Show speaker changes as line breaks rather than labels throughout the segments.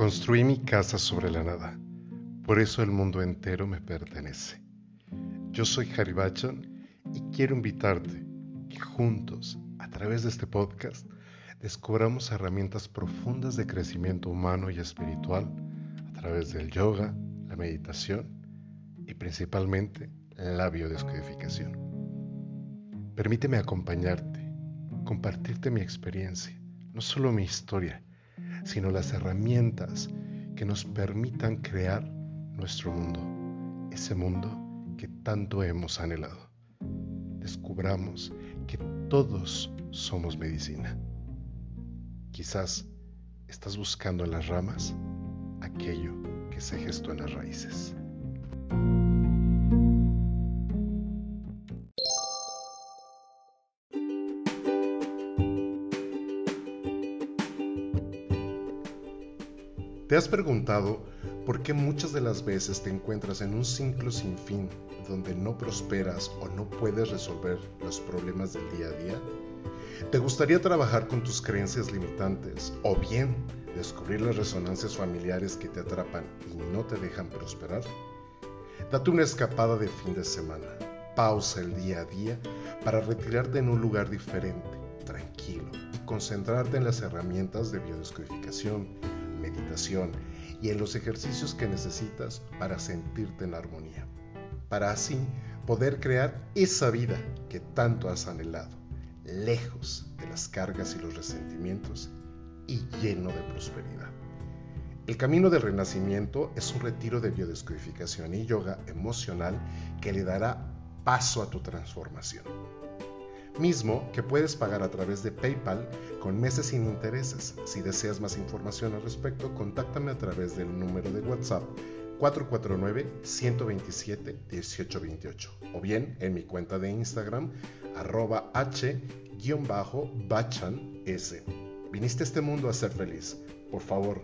Construí mi casa sobre la nada, por eso el mundo entero me pertenece. Yo soy Harry y quiero invitarte que juntos, a través de este podcast, descubramos herramientas profundas de crecimiento humano y espiritual a través del yoga, la meditación y principalmente la biodescodificación. Permíteme acompañarte, compartirte mi experiencia, no solo mi historia, sino las herramientas que nos permitan crear nuestro mundo, ese mundo que tanto hemos anhelado. Descubramos que todos somos medicina. Quizás estás buscando en las ramas aquello que se gestó en las raíces. ¿Te has preguntado por qué muchas de las veces te encuentras en un ciclo sin fin donde no prosperas o no puedes resolver los problemas del día a día? ¿Te gustaría trabajar con tus creencias limitantes o bien descubrir las resonancias familiares que te atrapan y no te dejan prosperar? Date una escapada de fin de semana, pausa el día a día para retirarte en un lugar diferente, tranquilo y concentrarte en las herramientas de biodescodificación meditación y en los ejercicios que necesitas para sentirte en armonía, para así poder crear esa vida que tanto has anhelado, lejos de las cargas y los resentimientos y lleno de prosperidad. El camino del renacimiento es un retiro de biodescodificación y yoga emocional que le dará paso a tu transformación mismo que puedes pagar a través de PayPal con meses sin intereses. Si deseas más información al respecto, contáctame a través del número de WhatsApp 449-127-1828 o bien en mi cuenta de Instagram arroba h-bachan s. Viniste a este mundo a ser feliz. Por favor,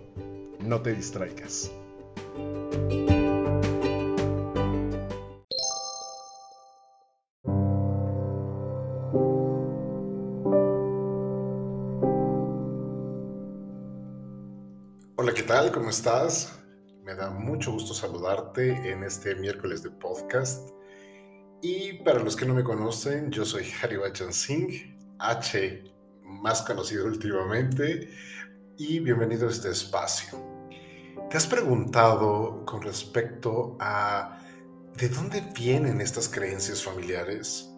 no te distraigas. ¿Cómo estás? Me da mucho gusto saludarte en este miércoles de podcast. Y para los que no me conocen, yo soy Hari Bachan Singh, H más conocido últimamente, y bienvenido a este espacio. ¿Te has preguntado con respecto a de dónde vienen estas creencias familiares?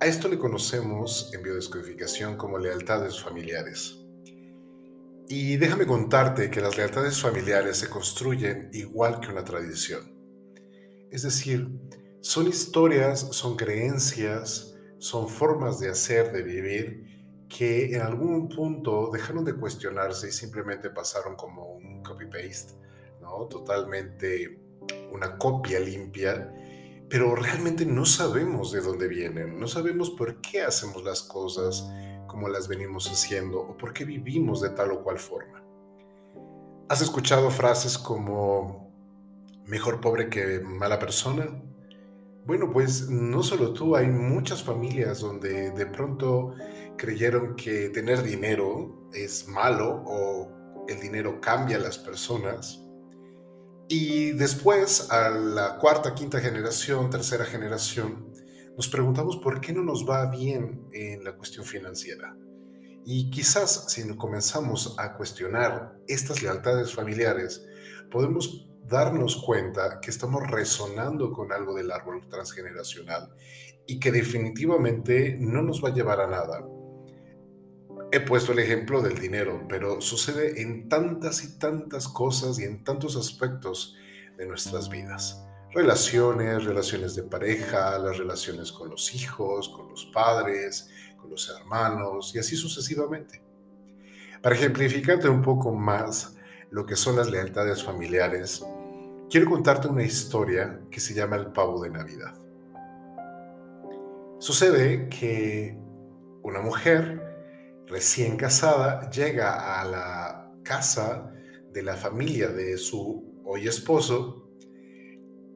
A esto le conocemos en biodescodificación como lealtades familiares. Y déjame contarte que las lealtades familiares se construyen igual que una tradición. Es decir, son historias, son creencias, son formas de hacer, de vivir, que en algún punto dejaron de cuestionarse y simplemente pasaron como un copy-paste, ¿no? Totalmente una copia limpia, pero realmente no sabemos de dónde vienen, no sabemos por qué hacemos las cosas, como las venimos haciendo o por qué vivimos de tal o cual forma. ¿Has escuchado frases como mejor pobre que mala persona? Bueno, pues no solo tú, hay muchas familias donde de pronto creyeron que tener dinero es malo o el dinero cambia a las personas. Y después, a la cuarta, quinta generación, tercera generación, nos preguntamos por qué no nos va bien en la cuestión financiera. Y quizás si comenzamos a cuestionar estas lealtades familiares, podemos darnos cuenta que estamos resonando con algo del árbol transgeneracional y que definitivamente no nos va a llevar a nada. He puesto el ejemplo del dinero, pero sucede en tantas y tantas cosas y en tantos aspectos de nuestras vidas relaciones, relaciones de pareja, las relaciones con los hijos, con los padres, con los hermanos y así sucesivamente. Para ejemplificarte un poco más lo que son las lealtades familiares, quiero contarte una historia que se llama El pavo de Navidad. Sucede que una mujer recién casada llega a la casa de la familia de su hoy esposo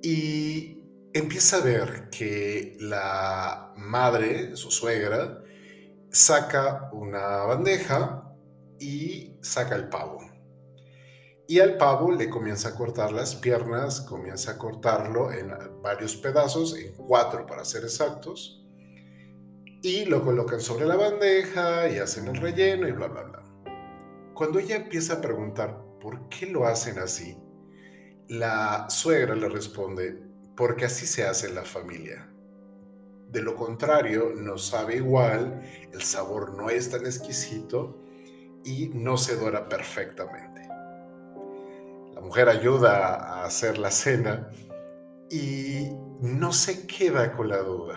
y empieza a ver que la madre, su suegra, saca una bandeja y saca el pavo. y al pavo le comienza a cortar las piernas, comienza a cortarlo en varios pedazos, en cuatro para ser exactos, y lo colocan sobre la bandeja y hacen el relleno y bla, bla, bla. Cuando ella empieza a preguntar por qué lo hacen así, la suegra le responde, porque así se hace en la familia. De lo contrario, no sabe igual, el sabor no es tan exquisito y no se dora perfectamente. La mujer ayuda a hacer la cena y no se queda con la duda.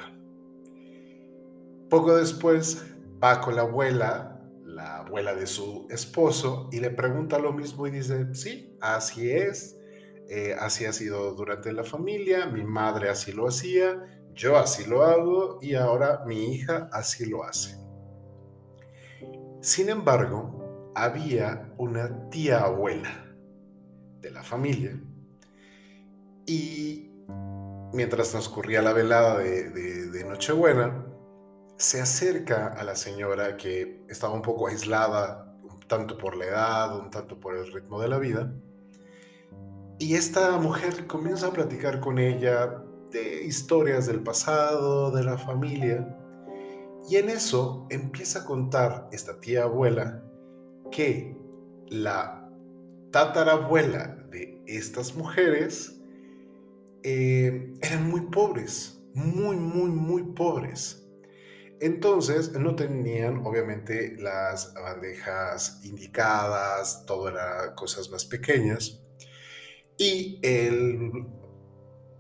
Poco después va con la abuela, la abuela de su esposo, y le pregunta lo mismo y dice, sí, así es, eh, así ha sido durante la familia, mi madre así lo hacía, yo así lo hago y ahora mi hija así lo hace. Sin embargo, había una tía abuela de la familia. Y mientras transcurría la velada de, Nochebuena, se acerca a la señora que estaba un poco aislada, un tanto por la edad, un tanto por el ritmo de la vida. Y esta mujer comienza a platicar con ella de historias del pasado, de la familia. Y en eso empieza a contar esta tía abuela que la tatarabuela de estas mujeres eh, eran muy pobres, muy, muy, muy pobres. Entonces no tenían obviamente las bandejas indicadas, todo era cosas más pequeñas. Y el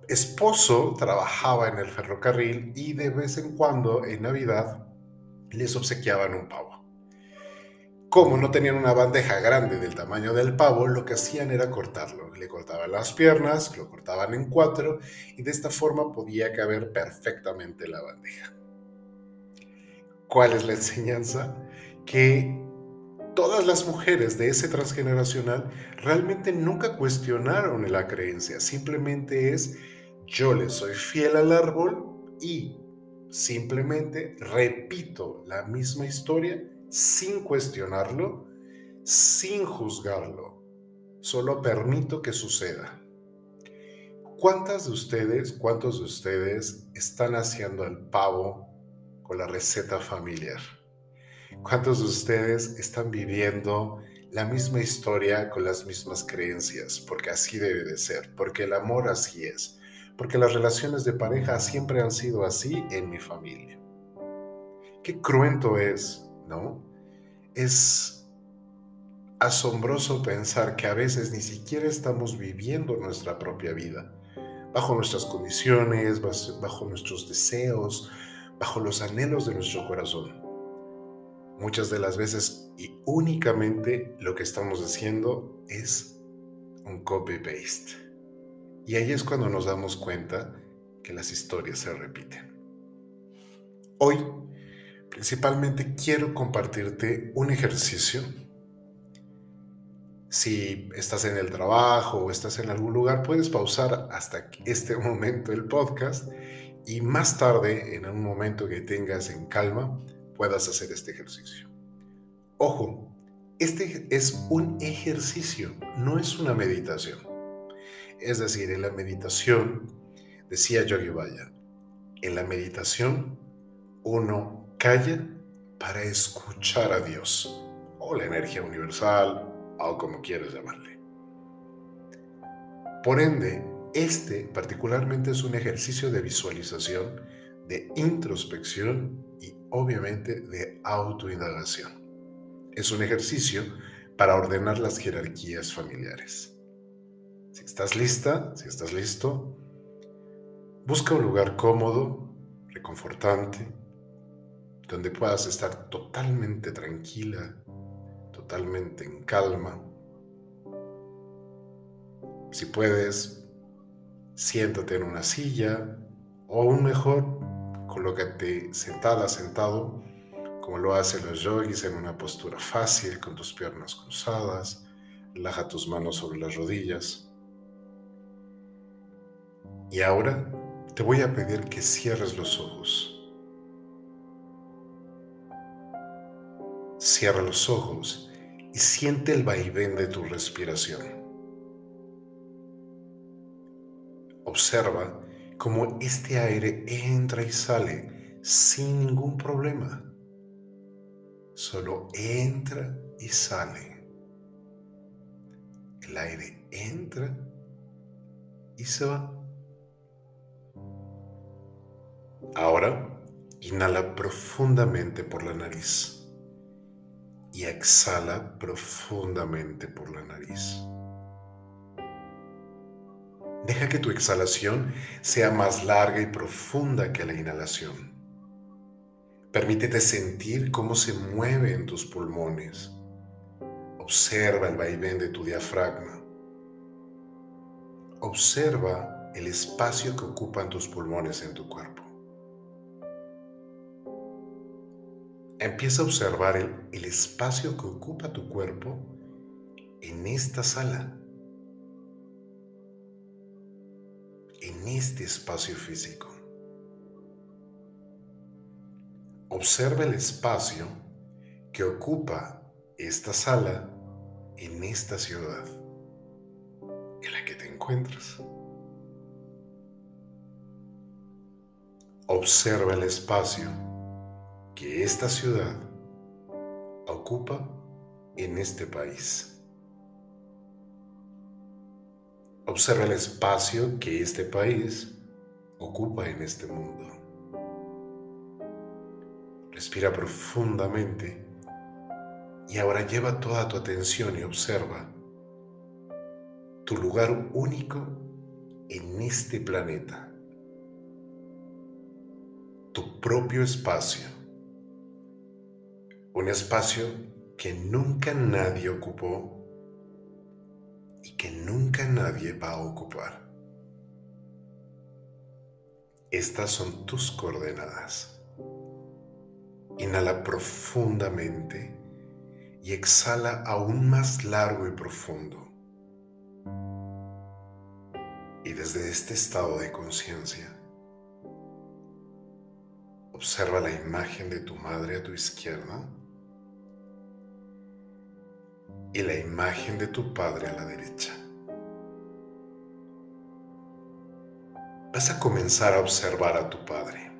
esposo trabajaba en el ferrocarril y de vez en cuando en Navidad les obsequiaban un pavo. Como no tenían una bandeja grande del tamaño del pavo, lo que hacían era cortarlo. Le cortaban las piernas, lo cortaban en cuatro y de esta forma podía caber perfectamente la bandeja. ¿Cuál es la enseñanza? Que todas las mujeres de ese transgeneracional realmente nunca cuestionaron la creencia, simplemente es yo le soy fiel al árbol y simplemente repito la misma historia sin cuestionarlo, sin juzgarlo. Solo permito que suceda. ¿Cuántas de ustedes, cuántos de ustedes están haciendo el pavo con la receta familiar? ¿Cuántos de ustedes están viviendo la misma historia con las mismas creencias? Porque así debe de ser, porque el amor así es, porque las relaciones de pareja siempre han sido así en mi familia. Qué cruento es ¿no? Es asombroso pensar que a veces ni siquiera estamos viviendo nuestra propia vida, bajo nuestras condiciones, bajo nuestros deseos, bajo los anhelos de nuestro corazón. Muchas de las veces y únicamente lo que estamos haciendo es un copy-paste. Y ahí es cuando nos damos cuenta que las historias se repiten. Hoy Principalmente quiero compartirte un ejercicio. Si estás en el trabajo o estás en algún lugar, puedes pausar hasta este momento el podcast y más tarde, en un momento que tengas en calma, puedas hacer este ejercicio. Ojo, este es un ejercicio, no es una meditación. Es decir, en la meditación, decía Yogi Vaya, en la meditación uno calla para escuchar a Dios, o la energía universal, o como quieras llamarle. Por ende, este particularmente es un ejercicio de visualización, de introspección y obviamente de autoindagación. Es un ejercicio para ordenar las jerarquías familiares. Si estás lista, si estás listo, busca un lugar cómodo, reconfortante, donde puedas estar totalmente tranquila, totalmente en calma. Si puedes, siéntate en una silla o aún mejor, Colócate sentada, sentado, como lo hacen los yogis en una postura fácil, con tus piernas cruzadas. Relaja tus manos sobre las rodillas. Y ahora te voy a pedir que cierres los ojos. Cierra los ojos y siente el vaivén de tu respiración. Observa cómo este aire entra y sale sin ningún problema. Solo entra y sale. El aire entra y se va. Ahora, inhala profundamente por la nariz y exhala profundamente por la nariz. Deja que tu exhalación sea más larga y profunda que la inhalación. Permítete sentir cómo se mueve en tus pulmones. Observa el vaivén de tu diafragma. Observa el espacio que ocupan tus pulmones en tu cuerpo. Empieza a observar el, el espacio que ocupa tu cuerpo en esta sala. En este espacio físico. Observa el espacio que ocupa esta sala en esta ciudad en la que te encuentras. Observa el espacio que esta ciudad ocupa en este país. Observa el espacio que este país ocupa en este mundo. Respira profundamente y ahora lleva toda tu atención y observa tu lugar único en este planeta. Tu propio espacio. Un espacio que nunca nadie ocupó que nunca nadie va a ocupar. Estas son tus coordenadas. Inhala profundamente y exhala aún más largo y profundo. Y desde este estado de conciencia, observa la imagen de tu madre a tu izquierda y la imagen de tu Padre a la derecha. Vas a comenzar a observar a tu Padre.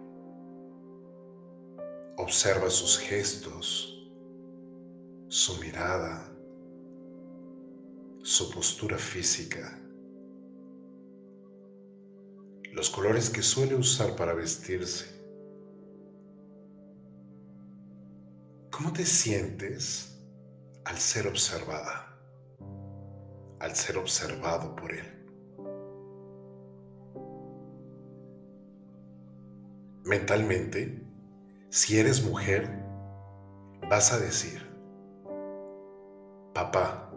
Observa sus gestos, su mirada, su postura física, los colores que suele usar para vestirse. ¿Cómo te sientes al ser observada, al ser observado por Él. Mentalmente, si eres mujer, vas a decir, papá,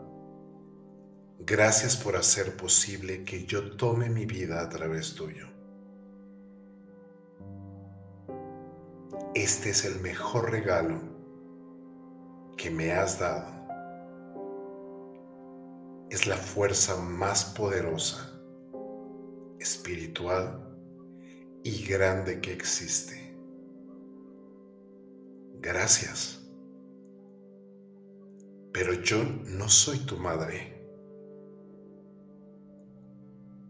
gracias por hacer posible que yo tome mi vida a través tuyo. Este es el mejor regalo que me has dado es la fuerza más poderosa, espiritual y grande que existe. Gracias. Pero yo no soy tu madre.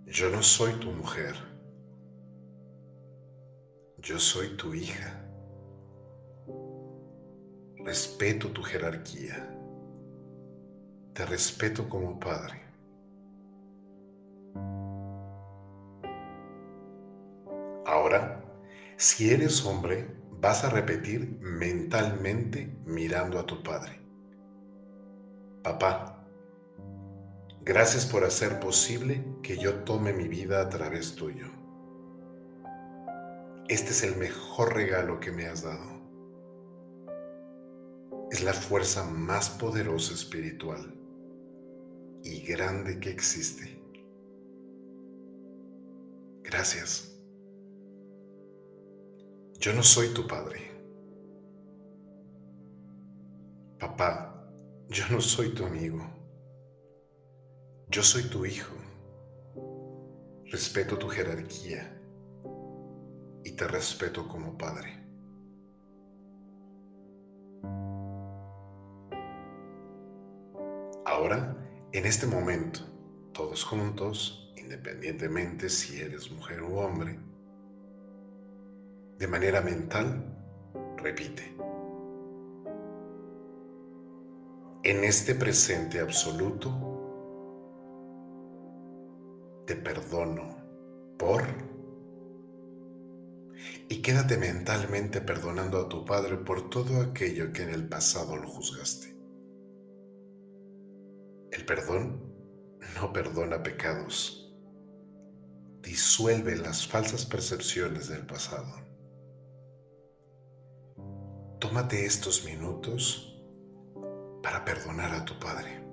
Yo no soy tu mujer. Yo soy tu hija. Respeto tu jerarquía. Te respeto como padre. Ahora, si eres hombre, vas a repetir mentalmente mirando a tu padre. Papá, gracias por hacer posible que yo tome mi vida a través tuyo. Este es el mejor regalo que me has dado. Es la fuerza más poderosa espiritual y grande que existe. Gracias. Yo no soy tu padre. Papá, yo no soy tu amigo. Yo soy tu hijo. Respeto tu jerarquía y te respeto como padre. Ahora en este momento, todos juntos, independientemente si eres mujer u hombre, de manera mental, repite. En este presente absoluto, te perdono por... Y quédate mentalmente perdonando a tu Padre por todo aquello que en el pasado lo juzgaste. Perdón no perdona pecados, disuelve las falsas percepciones del pasado. Tómate estos minutos para perdonar a tu Padre.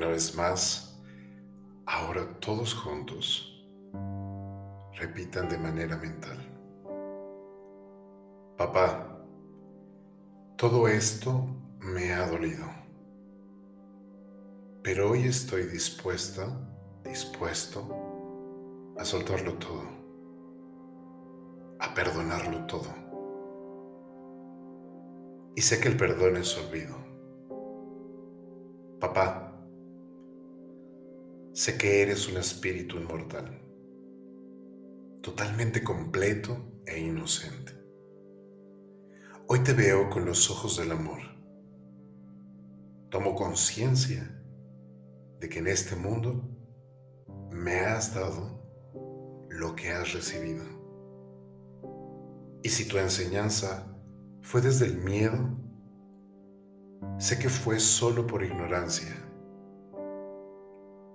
Una vez más, ahora todos juntos repitan de manera mental. Papá, todo esto me ha dolido, pero hoy estoy dispuesta, dispuesto a soltarlo todo, a perdonarlo todo. Y sé que el perdón es olvido. Papá, Sé que eres un espíritu inmortal, totalmente completo e inocente. Hoy te veo con los ojos del amor. Tomo conciencia de que en este mundo me has dado lo que has recibido. Y si tu enseñanza fue desde el miedo, sé que fue solo por ignorancia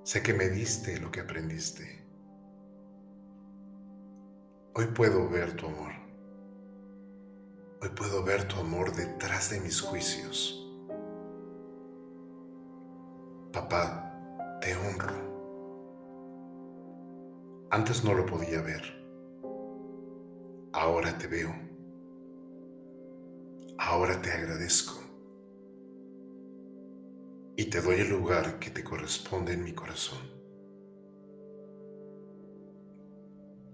Sé que me diste lo que aprendiste. Hoy puedo ver tu amor. Hoy puedo ver tu amor detrás de mis juicios. Papá, te honro. Antes no lo podía ver. Ahora te veo. Ahora te agradezco y te doy el lugar que te corresponde en mi corazón.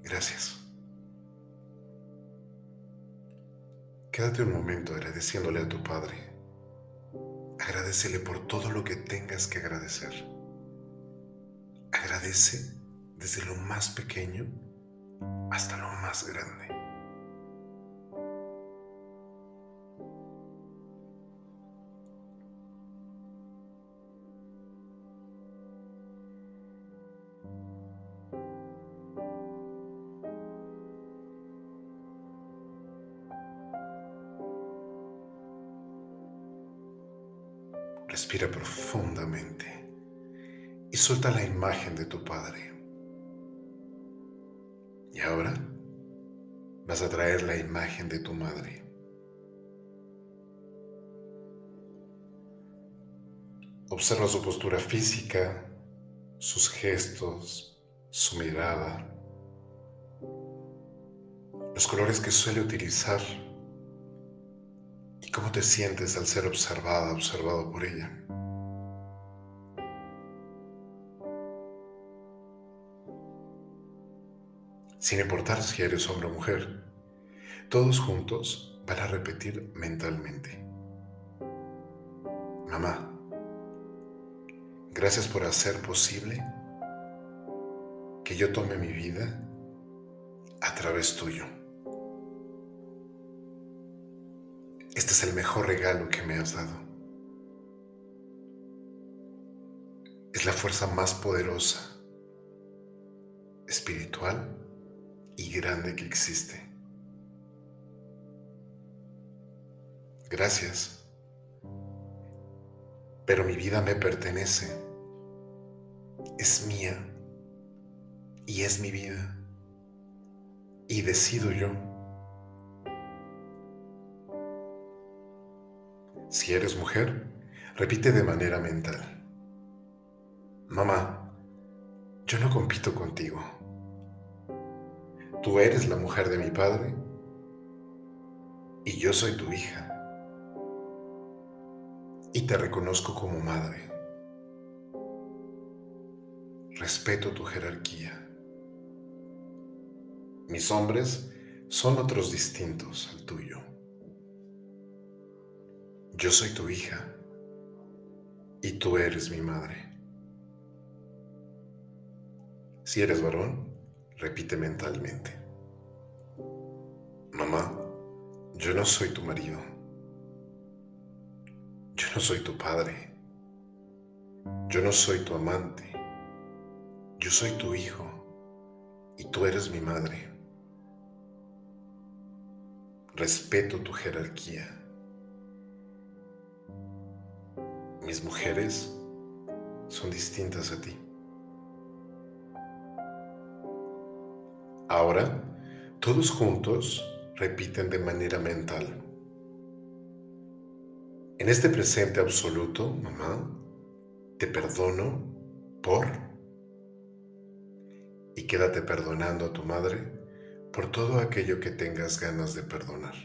Gracias. Quédate un momento agradeciéndole a tu Padre. Agradecele por todo lo que tengas que agradecer. Agradece desde lo más pequeño hasta lo más grande. Suelta la imagen de tu Padre. Y ahora vas a traer la imagen de tu Madre. Observa su postura física, sus gestos, su mirada, los colores que suele utilizar y cómo te sientes al ser observada, observado por ella. Sin importar si eres hombre o mujer, todos juntos van a repetir mentalmente. Mamá, gracias por hacer posible que yo tome mi vida a través tuyo. Este es el mejor regalo que me has dado. Es la fuerza más poderosa, espiritual y grande que existe. Gracias. Pero mi vida me pertenece. Es mía. Y es mi vida. Y decido yo. Si eres mujer, repite de manera mental. Mamá, yo no compito contigo. Tú eres la mujer de mi padre y yo soy tu hija. Y te reconozco como madre. Respeto tu jerarquía. Mis hombres son otros distintos al tuyo. Yo soy tu hija y tú eres mi madre. Si eres varón, repite mentalmente. Mamá, yo no soy tu marido. Yo no soy tu padre. Yo no soy tu amante. Yo soy tu hijo y tú eres mi madre. Respeto tu jerarquía. mis mujeres son distintas a ti. Ahora, todos juntos repiten de manera mental. En este presente absoluto, mamá, te perdono por... Y quédate perdonando a tu madre por todo aquello que tengas ganas de perdonar.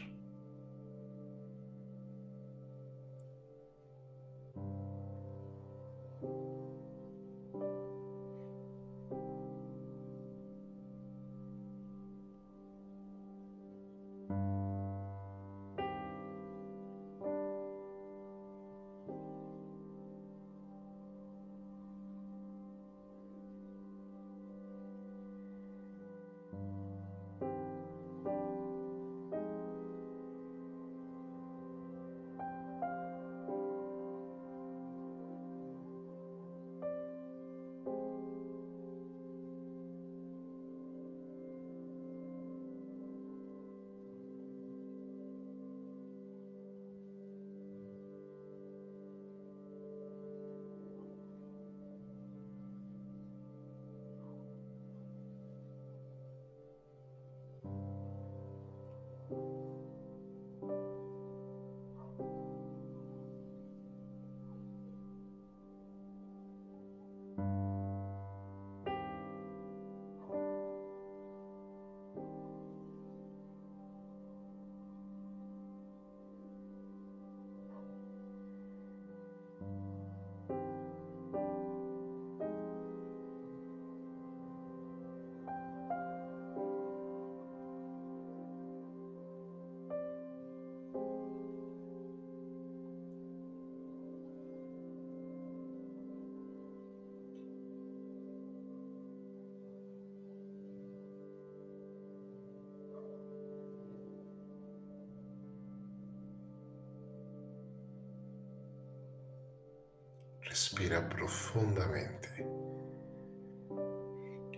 Respira profundamente.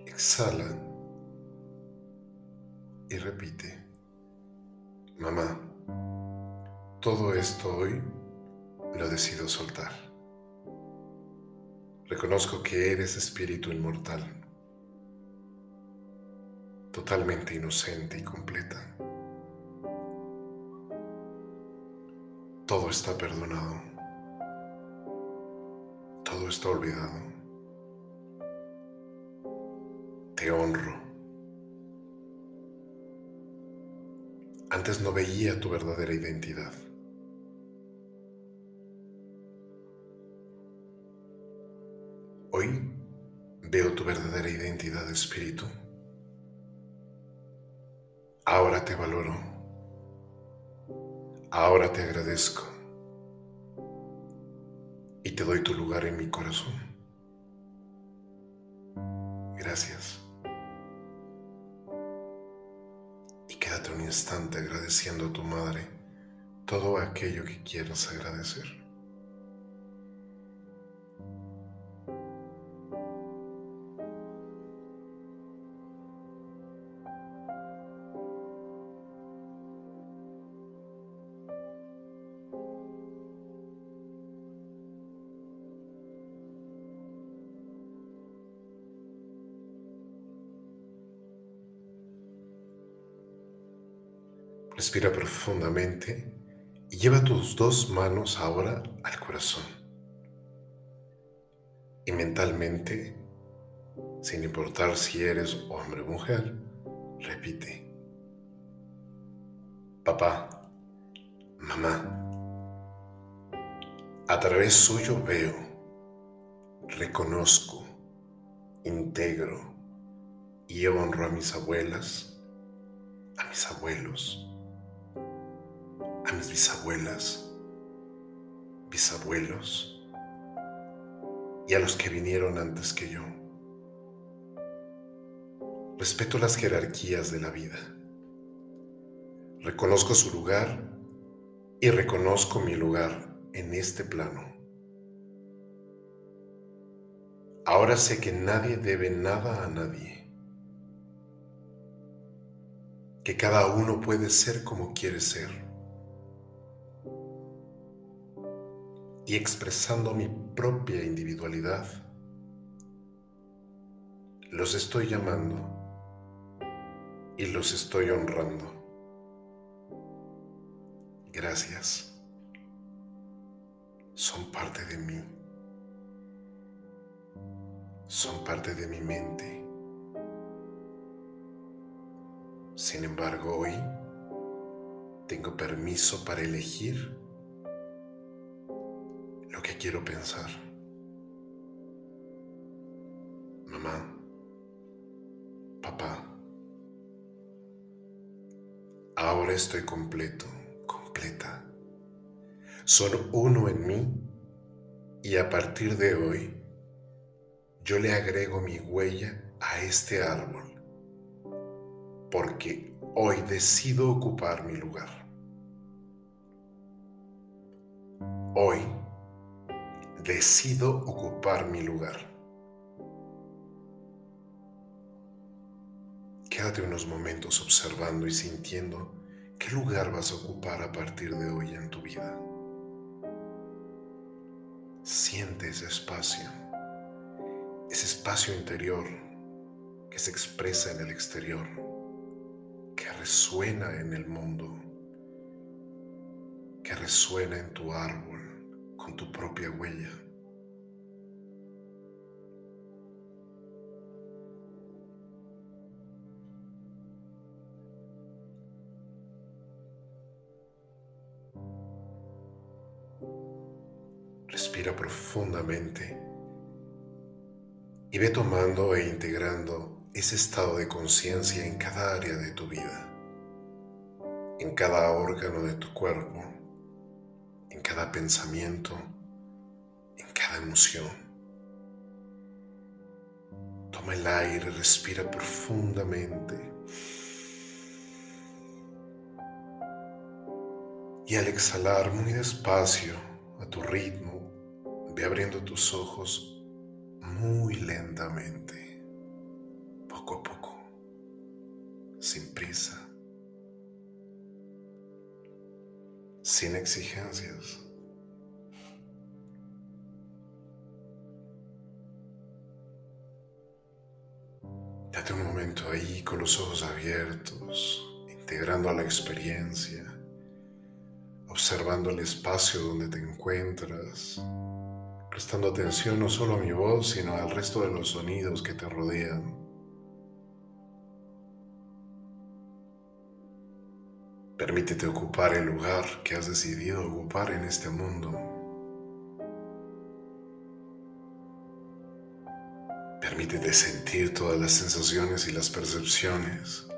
Exhala y repite. Mamá, todo esto hoy lo decido soltar. Reconozco que eres espíritu inmortal, totalmente inocente y completa. Todo está perdonado todo está olvidado. Te honro. Antes no veía tu verdadera identidad. Hoy veo tu verdadera identidad, espíritu. Ahora te valoro. Ahora te agradezco. Y te doy tu lugar en mi corazón. Gracias. Y quédate un instante agradeciendo a tu madre todo aquello que quieras agradecer. Respira profundamente y lleva tus dos manos ahora al corazón. Y mentalmente, sin importar si eres hombre o mujer, repite. Papá, mamá, a través suyo veo, reconozco, integro y honro a mis abuelas, a mis abuelos, a mis bisabuelas, bisabuelos y a los que vinieron antes que yo. Respeto las jerarquías de la vida. Reconozco su lugar y reconozco mi lugar en este plano. Ahora sé que nadie debe nada a nadie. Que cada uno puede ser como quiere ser. Y expresando mi propia individualidad, los estoy llamando y los estoy honrando. Gracias. Son parte de mí. Son parte de mi mente. Sin embargo, hoy tengo permiso para elegir lo que quiero pensar. Mamá, papá, ahora estoy completo, completa. Son uno en mí y a partir de hoy yo le agrego mi huella a este árbol porque hoy decido ocupar mi lugar. Hoy decido ocupar mi lugar. Quédate unos momentos observando y sintiendo qué lugar vas a ocupar a partir de hoy en tu vida. Siente ese espacio, ese espacio interior que se expresa en el exterior, que resuena en el mundo, que resuena en tu árbol con tu propia huella. Respira profundamente y ve tomando e integrando ese estado de conciencia en cada área de tu vida, en cada órgano de tu cuerpo en cada pensamiento, en cada emoción. Toma el aire, respira profundamente. Y al exhalar muy despacio, a tu ritmo, ve abriendo tus ojos muy lentamente, poco a poco, sin prisa. Sin exigencias. Date un momento ahí con los ojos abiertos, integrando a la experiencia, observando el espacio donde te encuentras, prestando atención no solo a mi voz, sino al resto de los sonidos que te rodean. Permítete ocupar el lugar que has decidido ocupar en este mundo. Permítete sentir todas las sensaciones y las percepciones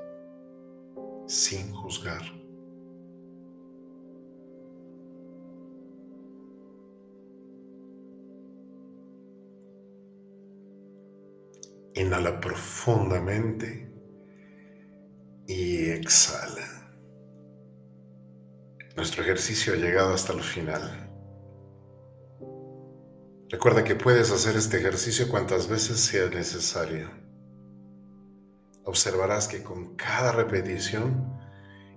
sin juzgar. Inhala profundamente y exhala. Nuestro ejercicio ha llegado hasta el final. Recuerda que puedes hacer este ejercicio cuantas veces sea necesario. Observarás que con cada repetición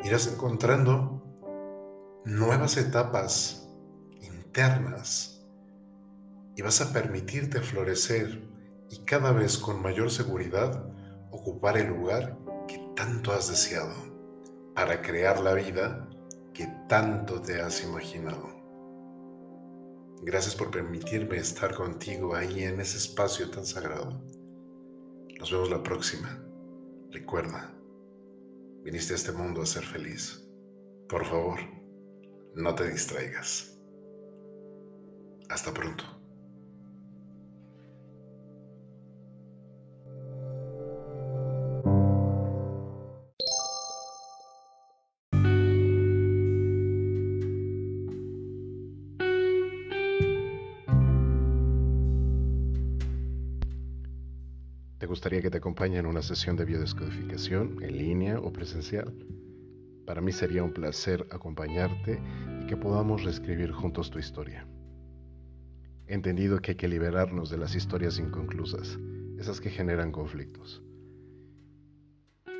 irás encontrando nuevas etapas internas y vas a permitirte florecer y cada vez con mayor seguridad ocupar el lugar que tanto has deseado para crear la vida que tanto te has imaginado. Gracias por permitirme estar contigo ahí en ese espacio tan sagrado. Nos vemos la próxima. Recuerda, viniste a este mundo a ser feliz. Por favor, no te distraigas. Hasta pronto. Gustaría que te acompañe en una sesión de biodescodificación en línea o presencial? Para mí sería un placer acompañarte y que podamos reescribir juntos tu historia. He entendido que hay que liberarnos de las historias inconclusas, esas que generan conflictos.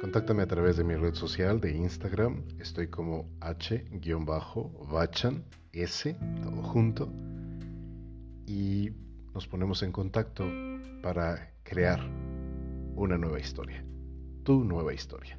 Contáctame a través de mi red social de Instagram, estoy como h-bachan, s, todo junto, y nos ponemos en contacto para crear una nueva historia, tu nueva historia.